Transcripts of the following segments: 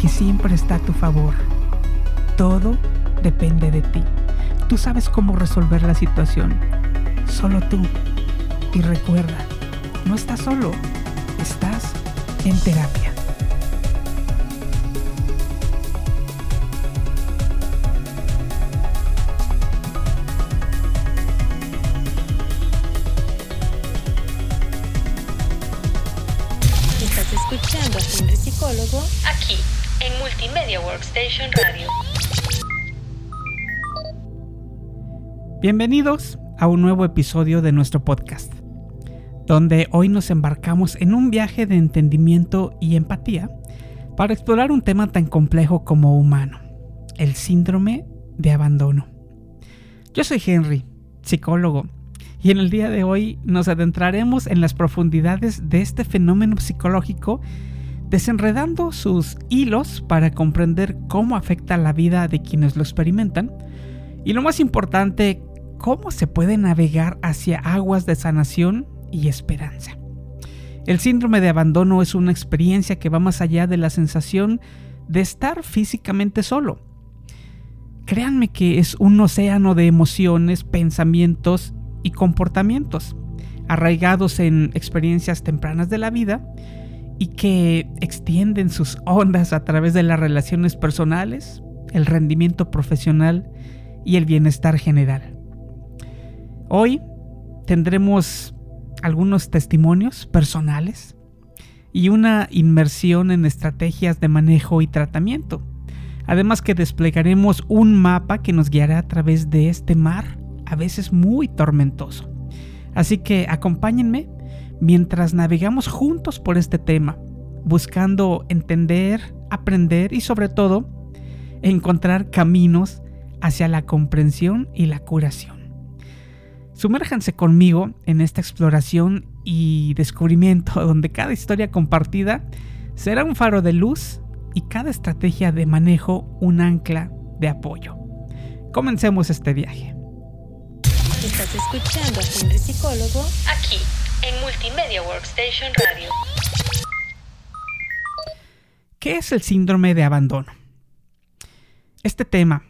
que siempre está a tu favor. Todo depende de ti. Tú sabes cómo resolver la situación. Solo tú. Y recuerda, no estás solo, estás en terapia. Psicólogo aquí en Multimedia Workstation Radio. Bienvenidos a un nuevo episodio de nuestro podcast, donde hoy nos embarcamos en un viaje de entendimiento y empatía para explorar un tema tan complejo como humano, el síndrome de abandono. Yo soy Henry, psicólogo, y en el día de hoy nos adentraremos en las profundidades de este fenómeno psicológico, desenredando sus hilos para comprender cómo afecta la vida de quienes lo experimentan, y lo más importante, cómo se puede navegar hacia aguas de sanación y esperanza. El síndrome de abandono es una experiencia que va más allá de la sensación de estar físicamente solo. Créanme que es un océano de emociones, pensamientos y comportamientos arraigados en experiencias tempranas de la vida y que extienden sus ondas a través de las relaciones personales, el rendimiento profesional y el bienestar general. Hoy tendremos algunos testimonios personales y una inmersión en estrategias de manejo y tratamiento. Además que desplegaremos un mapa que nos guiará a través de este mar, a veces muy tormentoso. Así que acompáñenme mientras navegamos juntos por este tema, buscando entender, aprender y sobre todo encontrar caminos hacia la comprensión y la curación. Sumérjanse conmigo en esta exploración y descubrimiento donde cada historia compartida será un faro de luz y cada estrategia de manejo un ancla de apoyo. Comencemos este viaje. Estás escuchando a Psicólogo aquí en Multimedia Workstation Radio. ¿Qué es el síndrome de abandono? Este tema,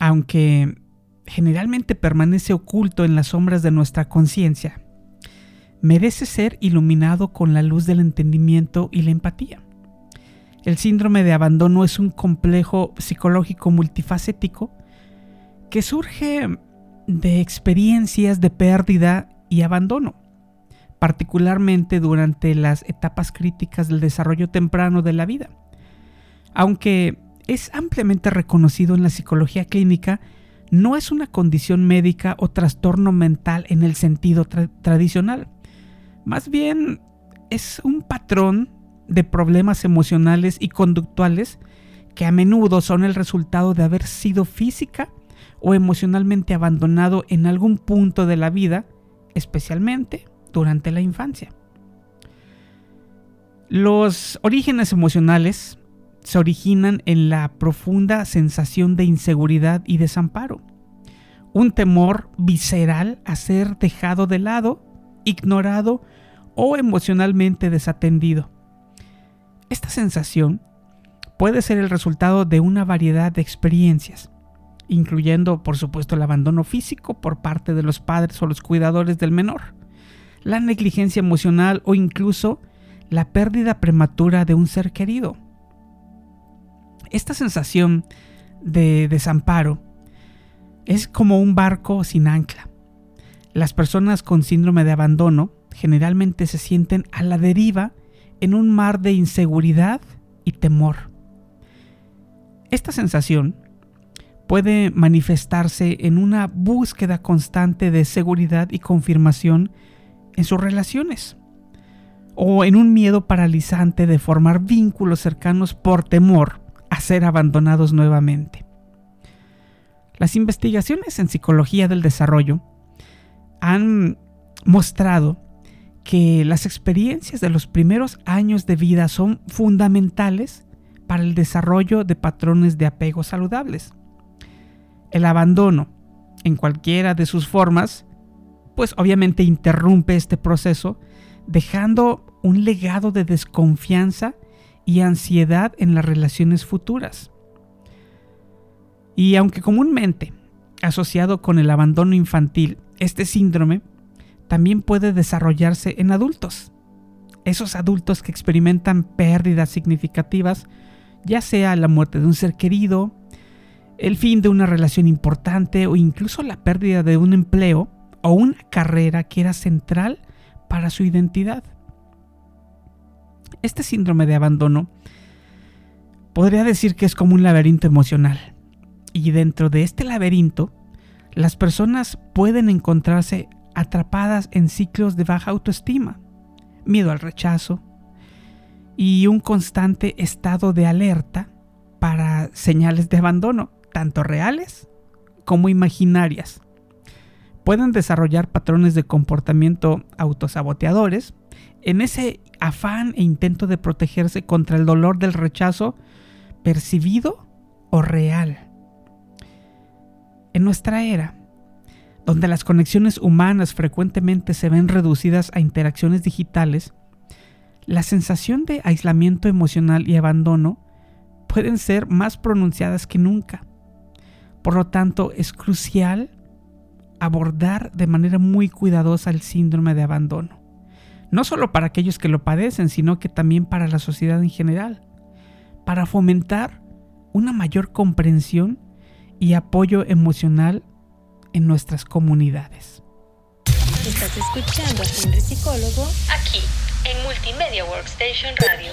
aunque generalmente permanece oculto en las sombras de nuestra conciencia, merece ser iluminado con la luz del entendimiento y la empatía. El síndrome de abandono es un complejo psicológico multifacético que surge de experiencias de pérdida y abandono, particularmente durante las etapas críticas del desarrollo temprano de la vida. Aunque es ampliamente reconocido en la psicología clínica, no es una condición médica o trastorno mental en el sentido tradicional. Más bien es un patrón de problemas emocionales y conductuales que a menudo son el resultado de haber sido física o emocionalmente abandonado en algún punto de la vida, especialmente durante la infancia. Los orígenes emocionales se originan en la profunda sensación de inseguridad y desamparo, un temor visceral a ser dejado de lado, ignorado o emocionalmente desatendido. Esta sensación puede ser el resultado de una variedad de experiencias, incluyendo por supuesto el abandono físico por parte de los padres o los cuidadores del menor, la negligencia emocional o incluso la pérdida prematura de un ser querido. Esta sensación de desamparo es como un barco sin ancla. Las personas con síndrome de abandono generalmente se sienten a la deriva en un mar de inseguridad y temor. Esta sensación puede manifestarse en una búsqueda constante de seguridad y confirmación en sus relaciones, o en un miedo paralizante de formar vínculos cercanos por temor a ser abandonados nuevamente. Las investigaciones en psicología del desarrollo han mostrado que las experiencias de los primeros años de vida son fundamentales para el desarrollo de patrones de apego saludables. El abandono, en cualquiera de sus formas, pues obviamente interrumpe este proceso, dejando un legado de desconfianza y ansiedad en las relaciones futuras. Y aunque comúnmente asociado con el abandono infantil, este síndrome también puede desarrollarse en adultos. Esos adultos que experimentan pérdidas significativas, ya sea la muerte de un ser querido, el fin de una relación importante o incluso la pérdida de un empleo o una carrera que era central para su identidad. Este síndrome de abandono podría decir que es como un laberinto emocional. Y dentro de este laberinto, las personas pueden encontrarse atrapadas en ciclos de baja autoestima, miedo al rechazo y un constante estado de alerta para señales de abandono, tanto reales como imaginarias. Pueden desarrollar patrones de comportamiento autosaboteadores en ese afán e intento de protegerse contra el dolor del rechazo percibido o real. En nuestra era, donde las conexiones humanas frecuentemente se ven reducidas a interacciones digitales, la sensación de aislamiento emocional y abandono pueden ser más pronunciadas que nunca. Por lo tanto, es crucial abordar de manera muy cuidadosa el síndrome de abandono. No solo para aquellos que lo padecen, sino que también para la sociedad en general. Para fomentar una mayor comprensión y apoyo emocional en nuestras comunidades. Estás escuchando a Henry Psicólogo aquí en Multimedia Workstation Radio.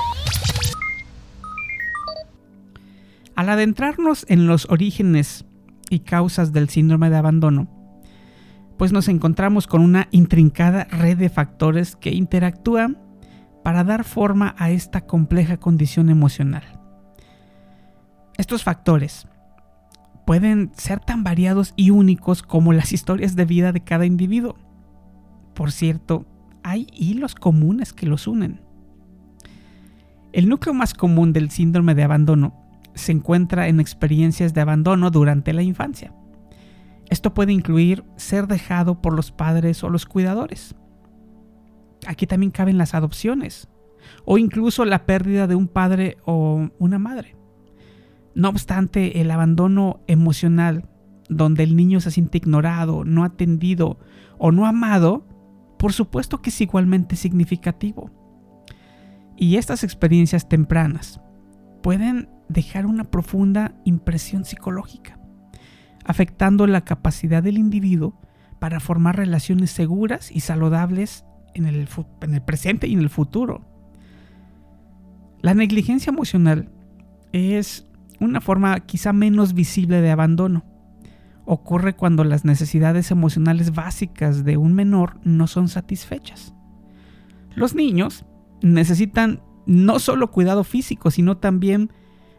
Al adentrarnos en los orígenes y causas del síndrome de abandono, pues nos encontramos con una intrincada red de factores que interactúan para dar forma a esta compleja condición emocional. Estos factores pueden ser tan variados y únicos como las historias de vida de cada individuo. Por cierto, hay hilos comunes que los unen. El núcleo más común del síndrome de abandono se encuentra en experiencias de abandono durante la infancia. Esto puede incluir ser dejado por los padres o los cuidadores. Aquí también caben las adopciones o incluso la pérdida de un padre o una madre. No obstante, el abandono emocional, donde el niño se siente ignorado, no atendido o no amado, por supuesto que es igualmente significativo. Y estas experiencias tempranas pueden dejar una profunda impresión psicológica, afectando la capacidad del individuo para formar relaciones seguras y saludables en el, en el presente y en el futuro. La negligencia emocional es una forma quizá menos visible de abandono. Ocurre cuando las necesidades emocionales básicas de un menor no son satisfechas. Los niños necesitan no solo cuidado físico, sino también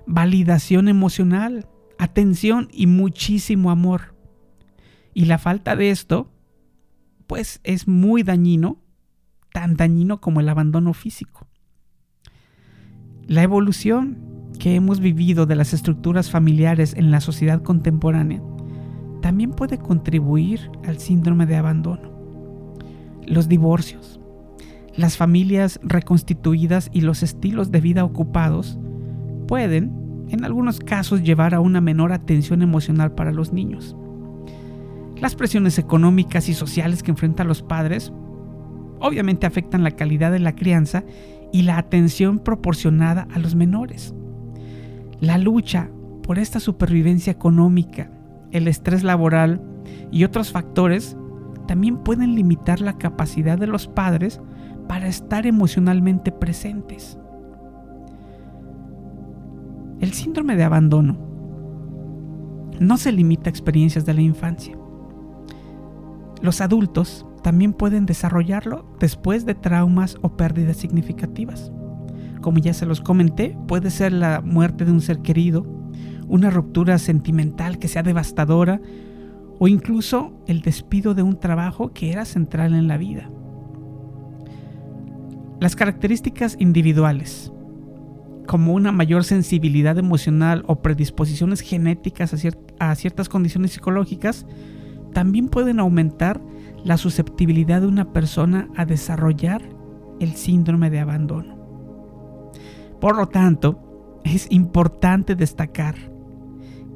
validación emocional, atención y muchísimo amor. Y la falta de esto, pues es muy dañino, tan dañino como el abandono físico. La evolución que hemos vivido de las estructuras familiares en la sociedad contemporánea también puede contribuir al síndrome de abandono. Los divorcios, las familias reconstituidas y los estilos de vida ocupados pueden, en algunos casos, llevar a una menor atención emocional para los niños. Las presiones económicas y sociales que enfrentan los padres obviamente afectan la calidad de la crianza y la atención proporcionada a los menores. La lucha por esta supervivencia económica, el estrés laboral y otros factores también pueden limitar la capacidad de los padres para estar emocionalmente presentes. El síndrome de abandono no se limita a experiencias de la infancia. Los adultos también pueden desarrollarlo después de traumas o pérdidas significativas, como ya se los comenté, puede ser la muerte de un ser querido, una ruptura sentimental que sea devastadora o incluso el despido de un trabajo que era central en la vida. Las características individuales, como una mayor sensibilidad emocional o predisposiciones genéticas a, ciertas condiciones psicológicas, también pueden aumentar la susceptibilidad de una persona a desarrollar el síndrome de abandono. Por lo tanto, es importante destacar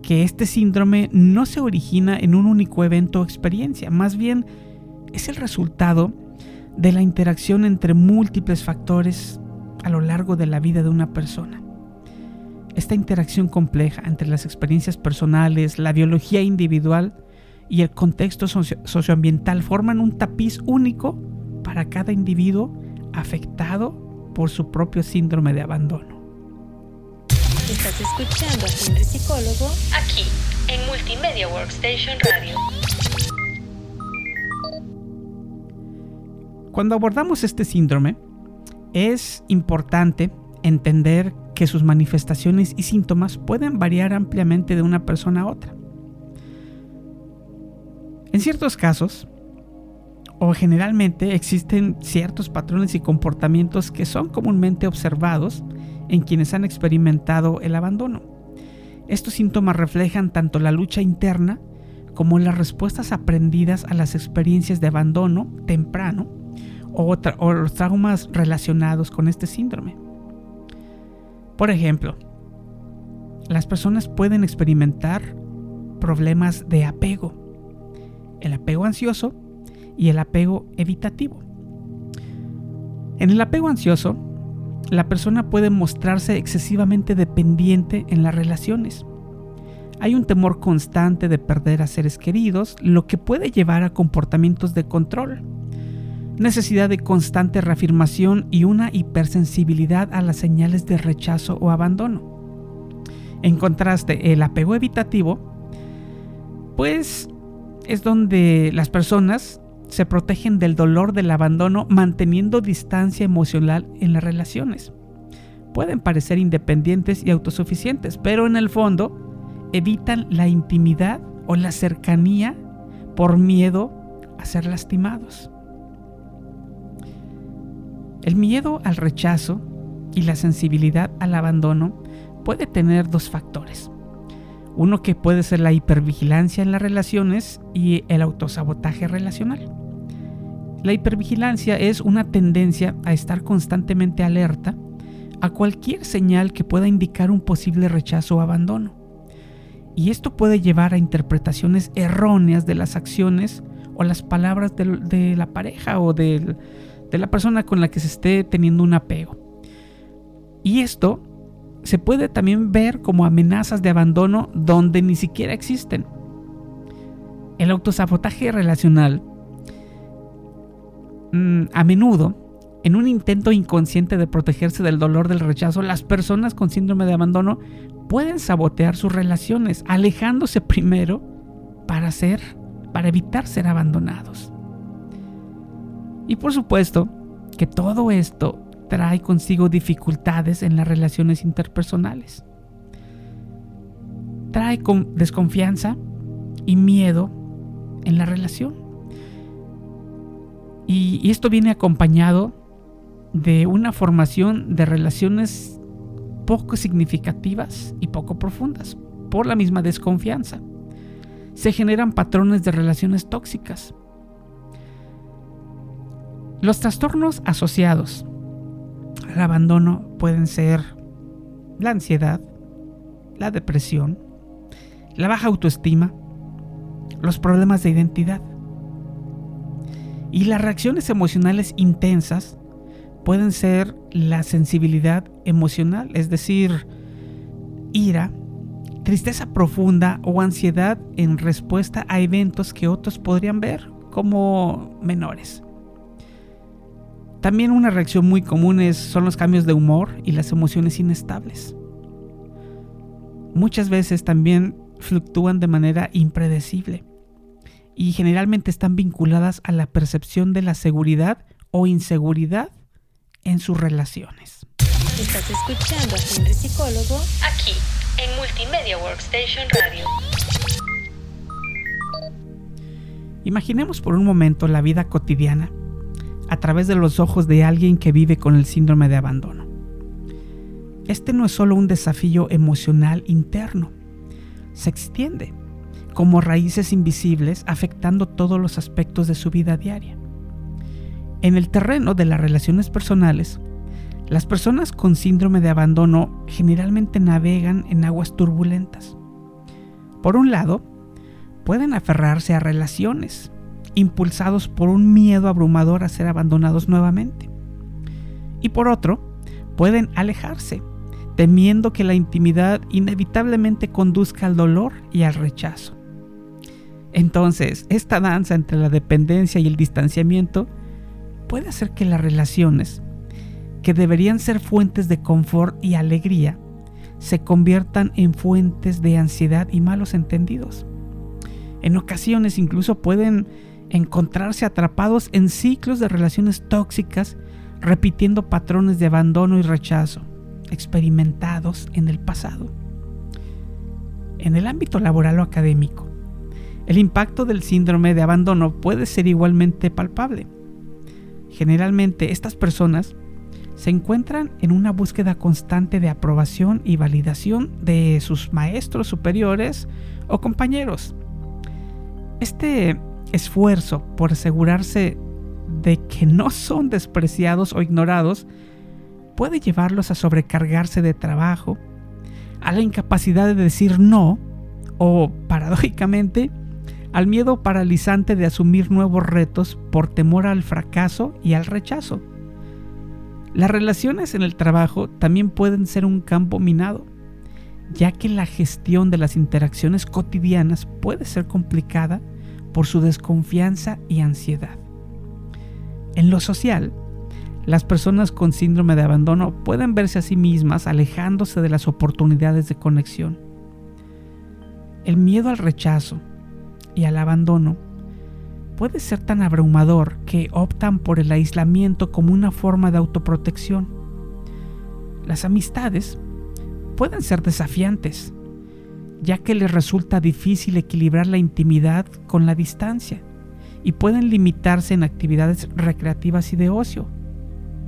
que este síndrome no se origina en un único evento o experiencia, más bien es el resultado de la interacción entre múltiples factores a lo largo de la vida de una persona. Esta interacción compleja entre las experiencias personales, la biología individual y el contexto socioambiental forman un tapiz único para cada individuo afectado por su propio síndrome de abandono. Estás escuchando a Psicólogo aquí en Multimedia Workstation Radio. Cuando abordamos este síndrome, es importante entender que sus manifestaciones y síntomas pueden variar ampliamente de una persona a otra. En ciertos casos, o generalmente existen ciertos patrones y comportamientos que son comúnmente observados en quienes han experimentado el abandono. Estos síntomas reflejan tanto la lucha interna como las respuestas aprendidas a las experiencias de abandono temprano o, los traumas relacionados con este síndrome. Por ejemplo, las personas pueden experimentar problemas de apego, el apego ansioso y el apego evitativo. En el apego ansioso, la persona puede mostrarse excesivamente dependiente en las relaciones. Hay un temor constante de perder a seres queridos, lo que puede llevar a comportamientos de control, necesidad de constante reafirmación y una hipersensibilidad a las señales de rechazo o abandono. En contraste, el apego evitativo, pues es donde las personas se protegen del dolor del abandono manteniendo distancia emocional en las relaciones. Pueden parecer independientes y autosuficientes, pero en el fondo evitan la intimidad o la cercanía por miedo a ser lastimados. El miedo al rechazo y la sensibilidad al abandono puede tener dos factores. Uno que puede ser la hipervigilancia en las relaciones y el autosabotaje relacional. La hipervigilancia es una tendencia a estar constantemente alerta a cualquier señal que pueda indicar un posible rechazo o abandono. Y esto puede llevar a interpretaciones erróneas de las acciones o las palabras de, la pareja o de la persona con la que se esté teniendo un apego. Y esto se puede también ver como amenazas de abandono donde ni siquiera existen. El autosabotaje relacional Mm, a menudo, en un intento inconsciente de protegerse del dolor del rechazo, las personas con síndrome de abandono pueden sabotear sus relaciones, alejándose primero para ser, para evitar ser abandonados. Y por supuesto que todo esto trae consigo dificultades en las relaciones interpersonales. Trae desconfianza y miedo en la relación. Y, esto viene acompañado de una formación de relaciones poco significativas y poco profundas por la misma desconfianza. Se generan patrones de relaciones tóxicas. Los trastornos asociados al abandono pueden ser la ansiedad, la depresión, la baja autoestima, los problemas de identidad. Y las reacciones emocionales intensas pueden ser la sensibilidad emocional, es decir, ira, tristeza profunda o ansiedad en respuesta a eventos que otros podrían ver como menores. También una reacción muy común son los cambios de humor y las emociones inestables. Muchas veces también fluctúan de manera impredecible y generalmente están vinculadas a la percepción de la seguridad o inseguridad en sus relaciones. Estás escuchando a Henry Psicólogo aquí en Multimedia Workstation Radio. Imaginemos por un momento la vida cotidiana a través de los ojos de alguien que vive con el síndrome de abandono. Este no es solo un desafío emocional interno, se extiende como raíces invisibles afectando todos los aspectos de su vida diaria. En el terreno de las relaciones personales, las personas con síndrome de abandono generalmente navegan en aguas turbulentas. Por un lado, pueden aferrarse a relaciones, impulsados por un miedo abrumador a ser abandonados nuevamente. Y por otro, pueden alejarse, temiendo que la intimidad inevitablemente conduzca al dolor y al rechazo. Entonces, esta danza entre la dependencia y el distanciamiento puede hacer que las relaciones, que deberían ser fuentes de confort y alegría, se conviertan en fuentes de ansiedad y malos entendidos. En ocasiones incluso pueden encontrarse atrapados en ciclos de relaciones tóxicas, repitiendo patrones de abandono y rechazo experimentados en el pasado. En el ámbito laboral o académico, el impacto del síndrome de abandono puede ser igualmente palpable. Generalmente estas personas se encuentran en una búsqueda constante de aprobación y validación de sus maestros superiores o compañeros, este esfuerzo por asegurarse de que no son despreciados o ignorados puede llevarlos a sobrecargarse de trabajo, a la incapacidad de decir no o, paradójicamente, al miedo paralizante de asumir nuevos retos por temor al fracaso y al rechazo. Las relaciones en el trabajo también pueden ser un campo minado ya que la gestión de las interacciones cotidianas puede ser complicada por su desconfianza y ansiedad. En lo social, las personas con síndrome de abandono pueden verse a sí mismas alejándose de las oportunidades de conexión. El miedo al rechazo y al abandono puede ser tan abrumador que optan por el aislamiento como una forma de autoprotección. Las amistades pueden ser desafiantes, ya que les resulta difícil equilibrar la intimidad con la distancia y pueden limitarse en actividades recreativas y de ocio,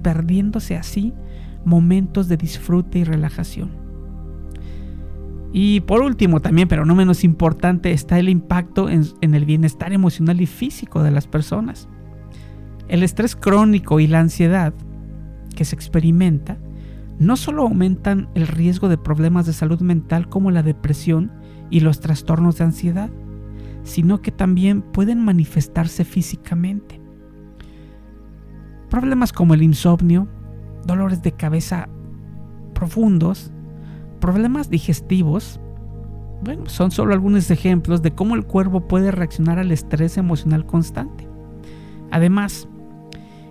perdiéndose así momentos de disfrute y relajación. Y por último también, pero no menos importante, está el impacto en, el bienestar emocional y físico de las personas. El estrés crónico y la ansiedad que se experimenta no solo aumentan el riesgo de problemas de salud mental como la depresión y los trastornos de ansiedad, sino que también pueden manifestarse físicamente. Problemas como el insomnio, dolores de cabeza profundos, problemas digestivos, bueno, son solo algunos ejemplos de cómo el cuerpo puede reaccionar al estrés emocional constante. Además,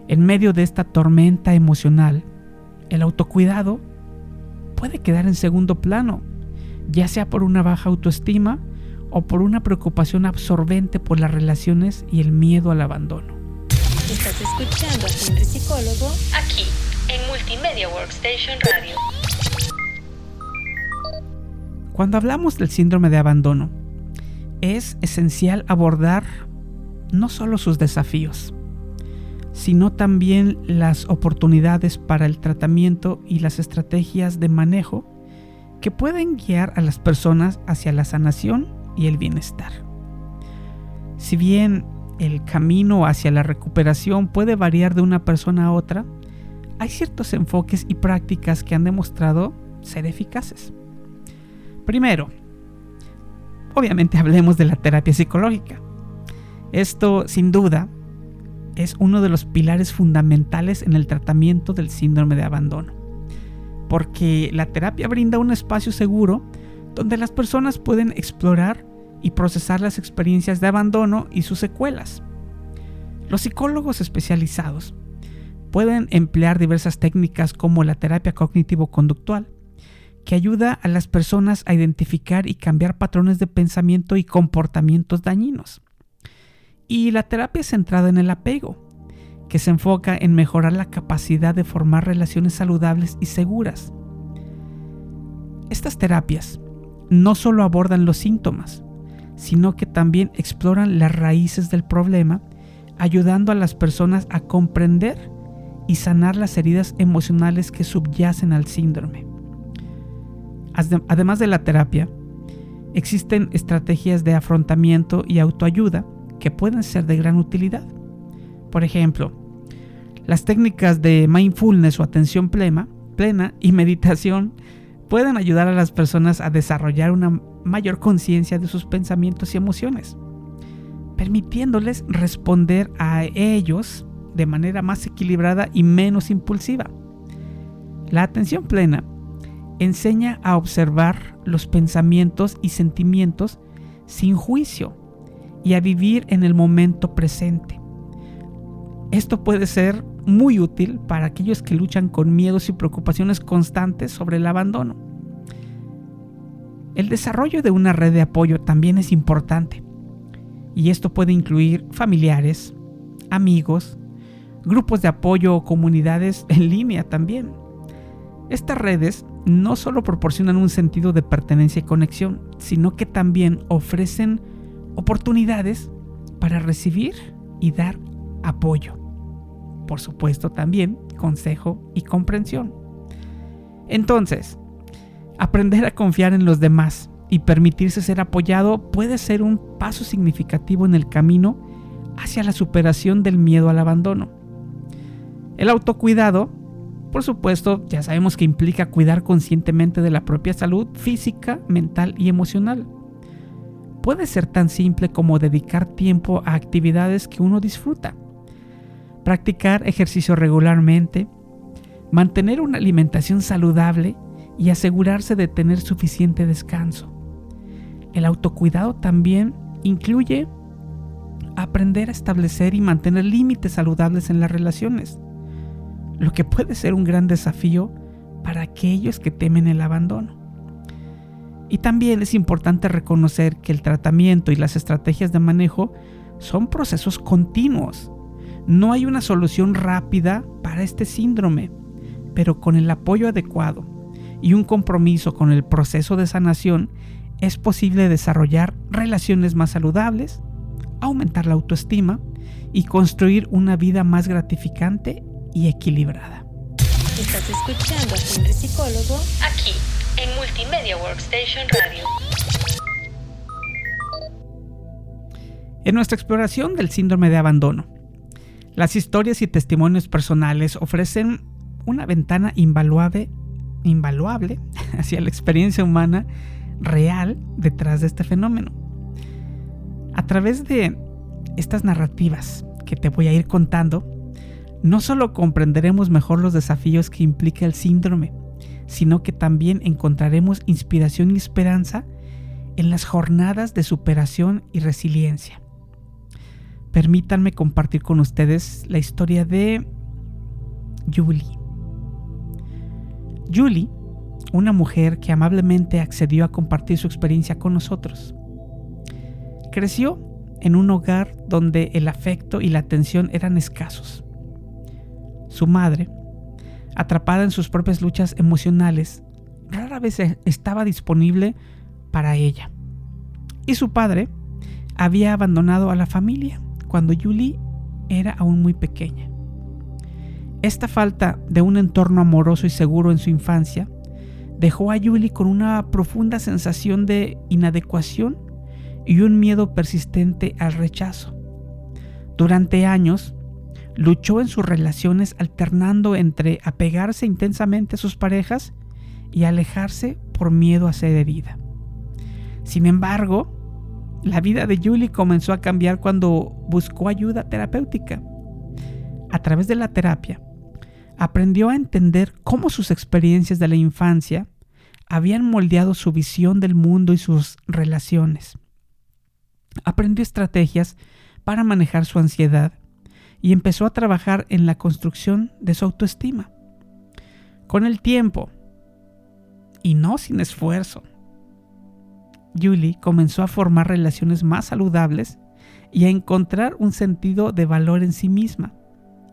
en medio de esta tormenta emocional, el autocuidado puede quedar en segundo plano, ya sea por una baja autoestima o por una preocupación absorbente por las relaciones y el miedo al abandono. Estás escuchando a Henry Psicólogo aquí en Multimedia Workstation Radio. Cuando hablamos del síndrome de abandono, es esencial abordar no solo sus desafíos, sino también las oportunidades para el tratamiento y las estrategias de manejo que pueden guiar a las personas hacia la sanación y el bienestar. Si bien el camino hacia la recuperación puede variar de una persona a otra, hay ciertos enfoques y prácticas que han demostrado ser eficaces. Primero, obviamente hablemos de la terapia psicológica. Esto sin duda es uno de los pilares fundamentales en el tratamiento del síndrome de abandono, porque la terapia brinda un espacio seguro donde las personas pueden explorar y procesar las experiencias de abandono y sus secuelas. Los psicólogos especializados pueden emplear diversas técnicas como la terapia cognitivo-conductual, que ayuda a las personas a identificar y cambiar patrones de pensamiento y comportamientos dañinos y la terapia centrada en el apego, que se enfoca en mejorar la capacidad de formar relaciones saludables y seguras. Estas terapias no solo abordan los síntomas, sino que también exploran las raíces del problema, ayudando a las personas a comprender y sanar las heridas emocionales que subyacen al síndrome. Además de la terapia, existen estrategias de afrontamiento y autoayuda que pueden ser de gran utilidad. Por ejemplo, las técnicas de mindfulness o atención plena, plena y meditación pueden ayudar a las personas a desarrollar una mayor conciencia de sus pensamientos y emociones, permitiéndoles responder a ellos de manera más equilibrada y menos impulsiva. La atención plena enseña a observar los pensamientos y sentimientos sin juicio y a vivir en el momento presente. Esto puede ser muy útil para aquellos que luchan con miedos y preocupaciones constantes sobre el abandono. El desarrollo de una red de apoyo también es importante, y esto puede incluir familiares, amigos, grupos de apoyo o comunidades en línea también. Estas redes no solo proporcionan un sentido de pertenencia y conexión, sino que también ofrecen oportunidades para recibir y dar apoyo. Por supuesto también consejo y comprensión. Entonces, aprender a confiar en los demás y permitirse ser apoyado puede ser un paso significativo en el camino hacia la superación del miedo al abandono. El autocuidado, por supuesto, ya sabemos que implica cuidar conscientemente de la propia salud física, mental y emocional puede ser tan simple como dedicar tiempo a actividades que uno disfruta, practicar ejercicio regularmente, mantener una alimentación saludable y asegurarse de tener suficiente descanso. El autocuidado también incluye aprender a establecer y mantener límites saludables en las relaciones, lo que puede ser un gran desafío para aquellos que temen el abandono. Y también es importante reconocer que el tratamiento y las estrategias de manejo son procesos continuos. No hay una solución rápida para este síndrome, pero con el apoyo adecuado y un compromiso con el proceso de sanación es posible desarrollar relaciones más saludables, aumentar la autoestima y construir una vida más gratificante y equilibrada. Estás escuchando a Psicólogo aquí en Multimedia Workstation Radio. En nuestra exploración del síndrome de abandono, las historias y testimonios personales ofrecen una ventana invaluable, invaluable hacia la experiencia humana real detrás de este fenómeno. A través de estas narrativas que te voy a ir contando, no solo comprenderemos mejor los desafíos que implica el síndrome, sino que también encontraremos inspiración y esperanza en las jornadas de superación y resiliencia. Permítanme compartir con ustedes la historia de Julie. Julie, una mujer que amablemente accedió a compartir su experiencia con nosotros. Creció en un hogar donde el afecto y la atención eran escasos. Su madre, atrapada en sus propias luchas emocionales, rara vez e-, estaba disponible para ella. Y su padre había abandonado a la familia cuando Julie era aún muy pequeña. Esta falta de un entorno amoroso y seguro en su infancia dejó a Julie con una profunda sensación de inadecuación y un miedo persistente al rechazo. Durante años, luchó en sus relaciones alternando entre apegarse intensamente a sus parejas y alejarse por miedo a ser herida. Sin embargo, la vida de Julie comenzó a cambiar cuando buscó ayuda terapéutica. A través de la terapia, aprendió a entender cómo sus experiencias de la infancia habían moldeado su visión del mundo y sus relaciones. Aprendió estrategias para manejar su ansiedad y empezó a trabajar en la construcción de su autoestima. Con el tiempo, y no sin esfuerzo, Julie comenzó a formar relaciones más saludables y a encontrar un sentido de valor en sí misma.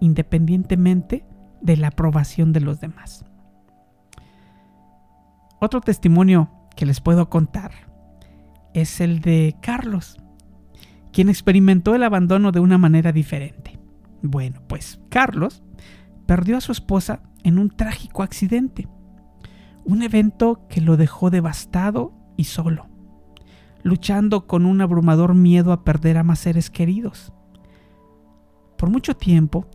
independientemente de la aprobación de los demás. Otro testimonio que les puedo contar es el de Carlos, quien experimentó el abandono de una manera diferente. Bueno, pues Carlos perdió a su esposa en un trágico accidente, un evento que lo dejó devastado y solo, luchando con un abrumador miedo a perder a más seres queridos. Por mucho tiempo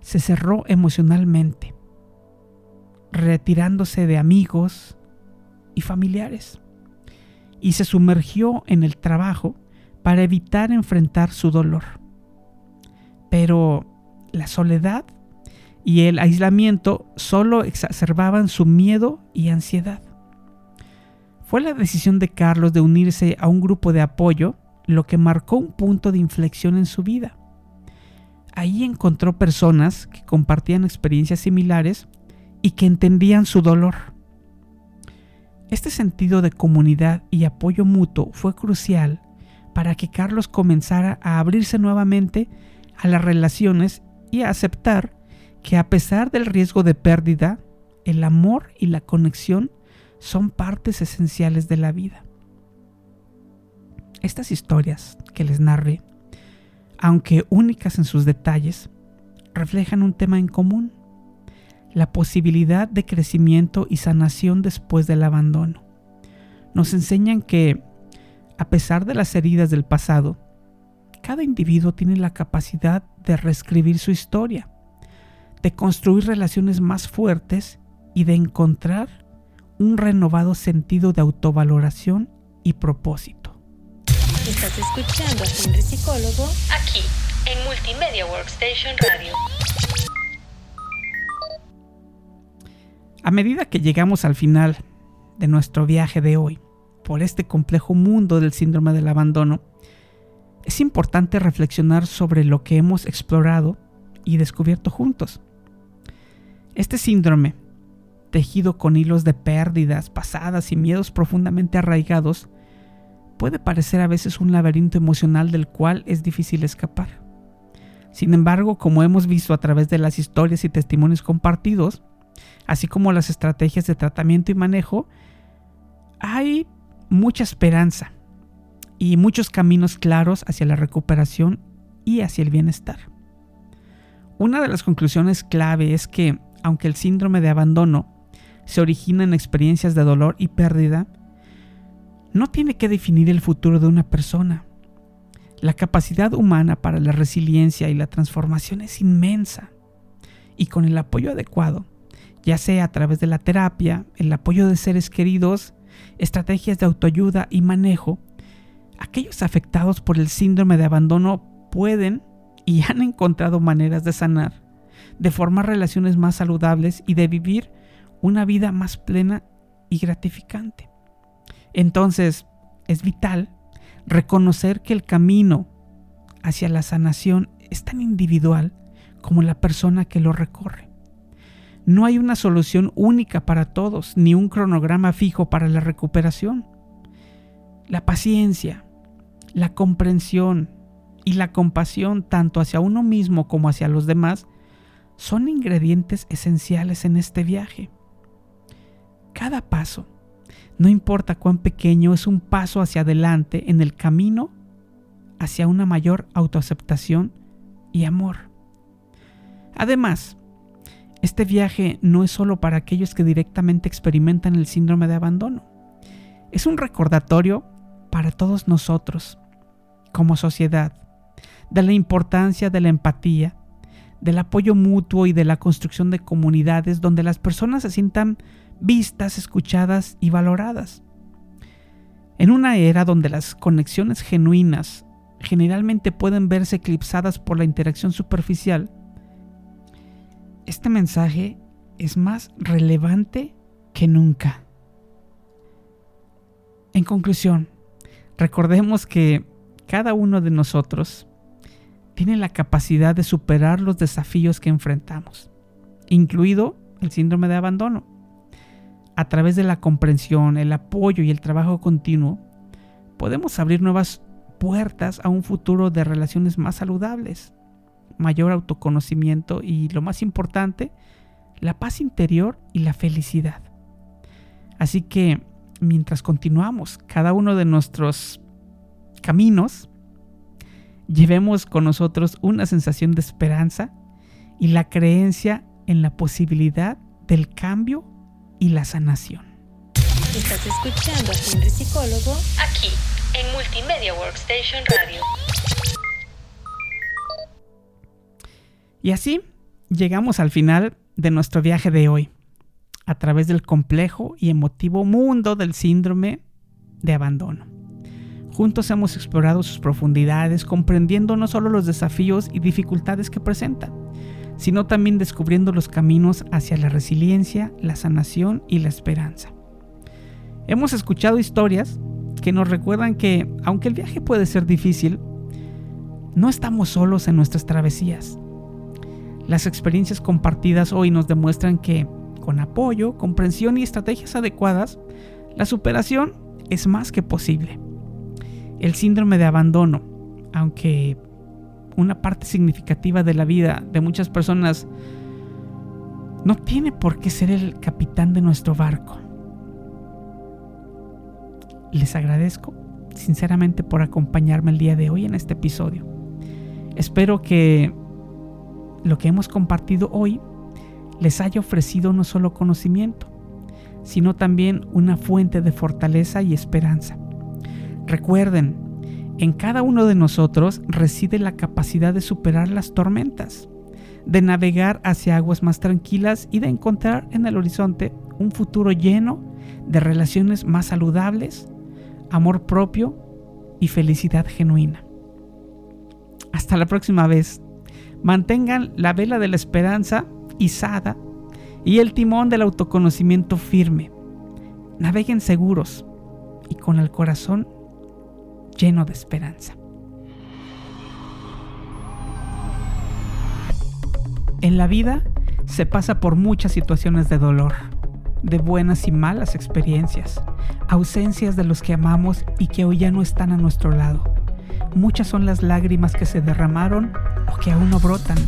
se cerró emocionalmente, retirándose de amigos y familiares, y se sumergió en el trabajo para evitar enfrentar su dolor. Pero la soledad y el aislamiento solo exacerbaban su miedo y ansiedad. Fue la decisión de Carlos de unirse a un grupo de apoyo lo que marcó un punto de inflexión en su vida. Ahí encontró personas que compartían experiencias similares y que entendían su dolor. Este sentido de comunidad y apoyo mutuo fue crucial para que Carlos comenzara a abrirse nuevamente a las relaciones y a aceptar que a pesar del riesgo de pérdida, el amor y la conexión son partes esenciales de la vida. Estas historias que les narré, aunque únicas en sus detalles, reflejan un tema en común, la posibilidad de crecimiento y sanación después del abandono. Nos enseñan que a pesar de las heridas del pasado, cada individuo tiene la capacidad de reescribir su historia, de construir relaciones más fuertes y de encontrar un renovado sentido de autovaloración y propósito. Estás escuchando a Henry Psicólogo aquí en Multimedia Workstation Radio. A medida que llegamos al final de nuestro viaje de hoy, por este complejo mundo del síndrome del abandono, es importante reflexionar sobre lo que hemos explorado y descubierto juntos. Este síndrome, tejido con hilos de pérdidas pasadas y miedos profundamente arraigados, puede parecer a veces un laberinto emocional del cual es difícil escapar. Sin embargo, como hemos visto a través de las historias y testimonios compartidos, así como las estrategias de tratamiento y manejo, hay mucha esperanza y muchos caminos claros hacia la recuperación y hacia el bienestar. Una de las conclusiones clave es que, aunque el síndrome de abandono se origina en experiencias de dolor y pérdida, no tiene que definir el futuro de una persona. La capacidad humana para la resiliencia y la transformación es inmensa, y con el apoyo adecuado, ya sea a través de la terapia, el apoyo de seres queridos estrategias de autoayuda y manejo, aquellos afectados por el síndrome de abandono pueden y han encontrado maneras de sanar, de formar relaciones más saludables y de vivir una vida más plena y gratificante. Entonces, es vital reconocer que el camino hacia la sanación es tan individual como la persona que lo recorre. No hay una solución única para todos, ni un cronograma fijo para la recuperación. La paciencia, la comprensión y la compasión tanto hacia uno mismo como hacia los demás son ingredientes esenciales en este viaje. Cada paso, no importa cuán pequeño, es un paso hacia adelante en el camino hacia una mayor autoaceptación y amor. Además, este viaje no es solo para aquellos que directamente experimentan el síndrome de abandono. Es un recordatorio para todos nosotros, como sociedad, de la importancia de la empatía, del apoyo mutuo y de la construcción de comunidades donde las personas se sientan vistas, escuchadas y valoradas. En una era donde las conexiones genuinas generalmente pueden verse eclipsadas por la interacción superficial, este mensaje es más relevante que nunca. En conclusión, recordemos que cada uno de nosotros tiene la capacidad de superar los desafíos que enfrentamos, incluido el síndrome de abandono. A través de la comprensión, el apoyo y el trabajo continuo, podemos abrir nuevas puertas a un futuro de relaciones más saludables, mayor autoconocimiento y lo más importante, la paz interior y la felicidad. Así que mientras continuamos cada uno de nuestros caminos, llevemos con nosotros una sensación de esperanza y la creencia en la posibilidad del cambio y la sanación. Estás escuchando a Henry Psicólogo aquí en Multimedia Workstation Radio. Y así llegamos al final de nuestro viaje de hoy, a través del complejo y emotivo mundo del síndrome de abandono. Juntos hemos explorado sus profundidades, comprendiendo no solo los desafíos y dificultades que presenta, sino también descubriendo los caminos hacia la resiliencia, la sanación y la esperanza. Hemos escuchado historias que nos recuerdan que, aunque el viaje puede ser difícil, no estamos solos en nuestras travesías. Las experiencias compartidas hoy nos demuestran que, con apoyo, comprensión y estrategias adecuadas, la superación es más que posible. El síndrome de abandono, aunque una parte significativa de la vida de muchas personas, no tiene por qué ser el capitán de nuestro barco. Les agradezco sinceramente por acompañarme el día de hoy en este episodio. Espero que lo que hemos compartido hoy les haya ofrecido no solo conocimiento, sino también una fuente de fortaleza y esperanza. Recuerden, en cada uno de nosotros reside la capacidad de superar las tormentas, de navegar hacia aguas más tranquilas y de encontrar en el horizonte un futuro lleno de relaciones más saludables, amor propio y felicidad genuina. Hasta la próxima vez. Mantengan la vela de la esperanza izada y el timón del autoconocimiento firme. Naveguen seguros y con el corazón lleno de esperanza. En la vida se pasa por muchas situaciones de dolor, de buenas y malas experiencias, ausencias de los que amamos y que hoy ya no están a nuestro lado. Muchas son las lágrimas que se derramaron o que aún no brotan,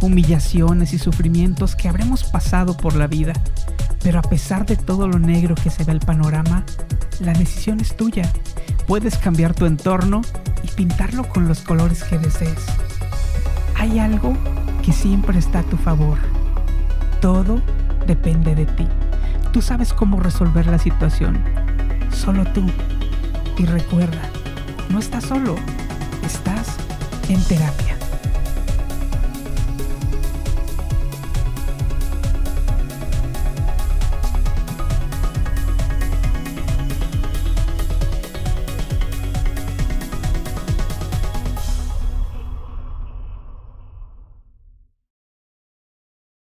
humillaciones y sufrimientos que habremos pasado por la vida. Pero a pesar de todo lo negro que se ve el panorama, la decisión es tuya. Puedes cambiar tu entorno y pintarlo con los colores que desees. Hay algo que siempre está a tu favor. Todo depende de ti. Tú sabes cómo resolver la situación. Solo tú. Y recuerda, no estás solo, estás en terapia.